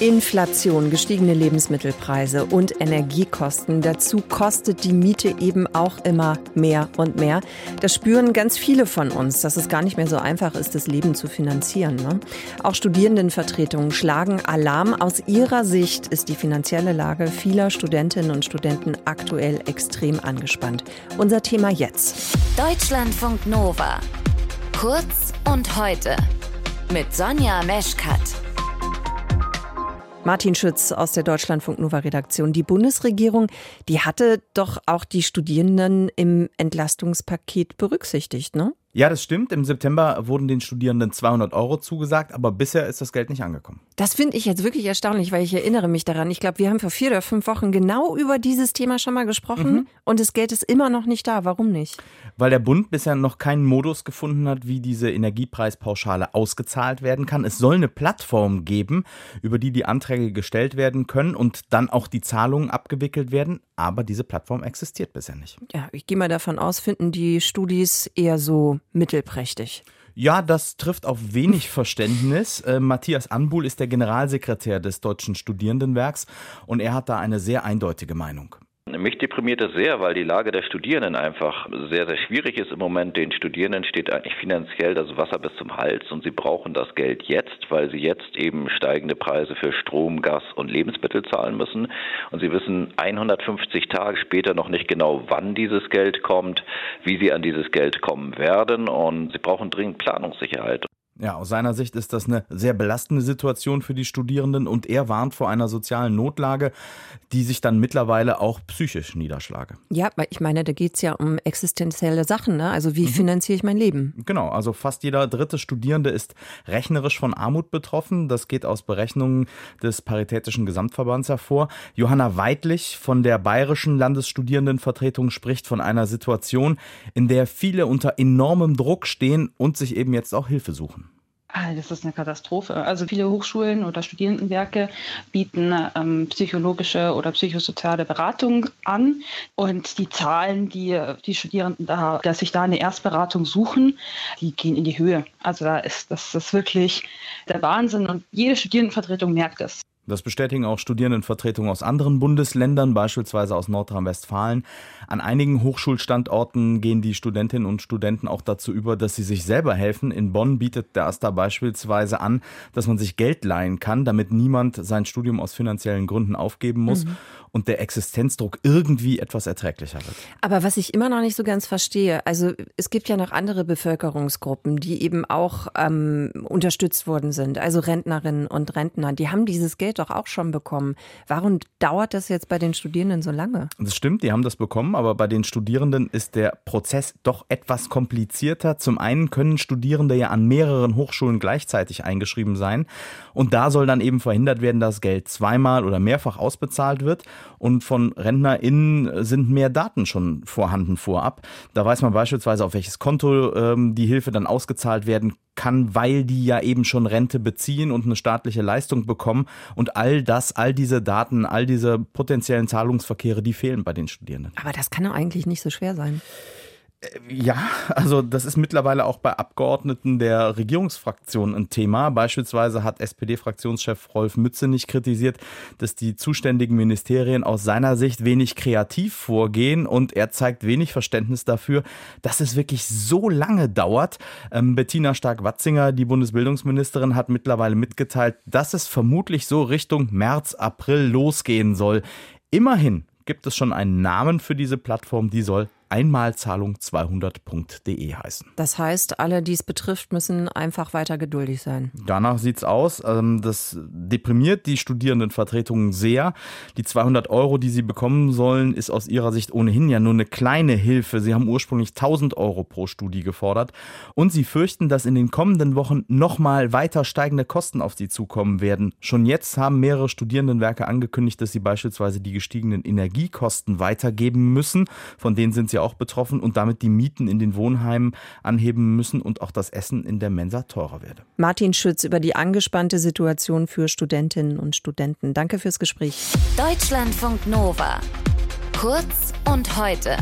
Inflation, gestiegene Lebensmittelpreise und Energiekosten. Dazu kostet die Miete eben auch immer mehr und mehr. Das spüren ganz viele von uns, dass es gar nicht mehr so einfach ist, das Leben zu finanzieren. Ne? Auch Studierendenvertretungen schlagen Alarm. Aus ihrer Sicht ist die finanzielle Lage vieler Studentinnen und Studenten aktuell extrem angespannt. Unser Thema jetzt. Deutschlandfunk Nova. Kurz und heute. Mit Sonja Meschkat. Martin Schütz aus der Deutschlandfunk Nova Redaktion. Die Bundesregierung, die hatte doch auch die Studierenden im Entlastungspaket berücksichtigt, ne? Ja, das stimmt. Im September wurden den Studierenden 200 Euro zugesagt, aber bisher ist das Geld nicht angekommen. Das finde ich jetzt wirklich erstaunlich, weil ich erinnere mich daran. Ich glaube, wir haben vor vier oder fünf Wochen genau über dieses Thema schon mal gesprochen mhm. und das Geld ist immer noch nicht da. Warum nicht? Weil der Bund bisher noch keinen Modus gefunden hat, wie diese Energiepreispauschale ausgezahlt werden kann. Es soll eine Plattform geben, über die die Anträge gestellt werden können und dann auch die Zahlungen abgewickelt werden. Aber diese Plattform existiert bisher nicht. Ja, ich gehe mal davon aus, finden die Studis eher so mittelprächtig. Ja, das trifft auf wenig Verständnis. Äh, Matthias Anbuhl ist der Generalsekretär des Deutschen Studierendenwerks und er hat da eine sehr eindeutige Meinung. Mich deprimiert es sehr, weil die Lage der Studierenden einfach sehr, sehr schwierig ist im Moment. Den Studierenden steht eigentlich finanziell das Wasser bis zum Hals und sie brauchen das Geld jetzt, weil sie jetzt eben steigende Preise für Strom, Gas und Lebensmittel zahlen müssen. Und sie wissen 150 Tage später noch nicht genau, wann dieses Geld kommt, wie sie an dieses Geld kommen werden und sie brauchen dringend Planungssicherheit. Ja, aus seiner Sicht ist das eine sehr belastende Situation für die Studierenden und er warnt vor einer sozialen Notlage, die sich dann mittlerweile auch psychisch niederschlage. Ja, weil ich meine, da geht es ja um existenzielle Sachen, ne? Also wie mhm. finanziere ich mein Leben? Genau, also fast jeder dritte Studierende ist rechnerisch von Armut betroffen. Das geht aus Berechnungen des Paritätischen Gesamtverbands hervor. Johanna Weidlich von der Bayerischen Landesstudierendenvertretung spricht von einer Situation, in der viele unter enormem Druck stehen und sich eben jetzt auch Hilfe suchen. Das ist eine Katastrophe. Also viele Hochschulen oder Studierendenwerke bieten ähm, psychologische oder psychosoziale Beratung an und die Zahlen, die die Studierenden da, dass sich da eine Erstberatung suchen, die gehen in die Höhe. Also da ist das ist wirklich der Wahnsinn und jede Studierendenvertretung merkt das. Das bestätigen auch Studierendenvertretungen aus anderen Bundesländern, beispielsweise aus Nordrhein-Westfalen. An einigen Hochschulstandorten gehen die Studentinnen und Studenten auch dazu über, dass sie sich selber helfen. In Bonn bietet der AStA beispielsweise an, dass man sich Geld leihen kann, damit niemand sein Studium aus finanziellen Gründen aufgeben muss. Mhm und der Existenzdruck irgendwie etwas erträglicher wird. Aber was ich immer noch nicht so ganz verstehe, also es gibt ja noch andere Bevölkerungsgruppen, die eben auch ähm, unterstützt worden sind, also Rentnerinnen und Rentner, die haben dieses Geld doch auch schon bekommen. Warum dauert das jetzt bei den Studierenden so lange? Das stimmt, die haben das bekommen, aber bei den Studierenden ist der Prozess doch etwas komplizierter. Zum einen können Studierende ja an mehreren Hochschulen gleichzeitig eingeschrieben sein und da soll dann eben verhindert werden, dass Geld zweimal oder mehrfach ausbezahlt wird und von RentnerInnen sind mehr Daten schon vorhanden vorab. Da weiß man beispielsweise, auf welches Konto ähm, die Hilfe dann ausgezahlt werden kann, weil die ja eben schon Rente beziehen und eine staatliche Leistung bekommen. Und all das, all diese Daten, all diese potenziellen Zahlungsverkehre, die fehlen bei den Studierenden. Aber das kann doch eigentlich nicht so schwer sein. Ja, also das ist mittlerweile auch bei Abgeordneten der Regierungsfraktion ein Thema. Beispielsweise hat SPD-Fraktionschef Rolf Mützenich kritisiert, dass die zuständigen Ministerien aus seiner Sicht wenig kreativ vorgehen und er zeigt wenig Verständnis dafür, dass es wirklich so lange dauert. Ähm, Bettina Stark-Watzinger, die Bundesbildungsministerin, hat mittlerweile mitgeteilt, dass es vermutlich so Richtung März, April losgehen soll. Immerhin gibt es schon einen Namen für diese Plattform, die soll Einmalzahlung200.de heißen. Das heißt, alle, die es betrifft, müssen einfach weiter geduldig sein. Danach sieht es aus. Ähm, das deprimiert die Studierendenvertretungen sehr. Die 200 Euro, die sie bekommen sollen, ist aus ihrer Sicht ohnehin ja nur eine kleine Hilfe. Sie haben ursprünglich 1000 Euro pro Studie gefordert. Und sie fürchten, dass in den kommenden Wochen nochmal weiter steigende Kosten auf sie zukommen werden. Schon jetzt haben mehrere Studierendenwerke angekündigt, dass sie beispielsweise die gestiegenen Energiekosten weitergeben müssen. Von denen sind sie ja auch betroffen und damit die Mieten in den Wohnheimen anheben müssen und auch das Essen in der Mensa teurer werde. Martin Schütz über die angespannte Situation für Studentinnen und Studenten. Danke fürs Gespräch. Deutschlandfunk Nova. Kurz und heute.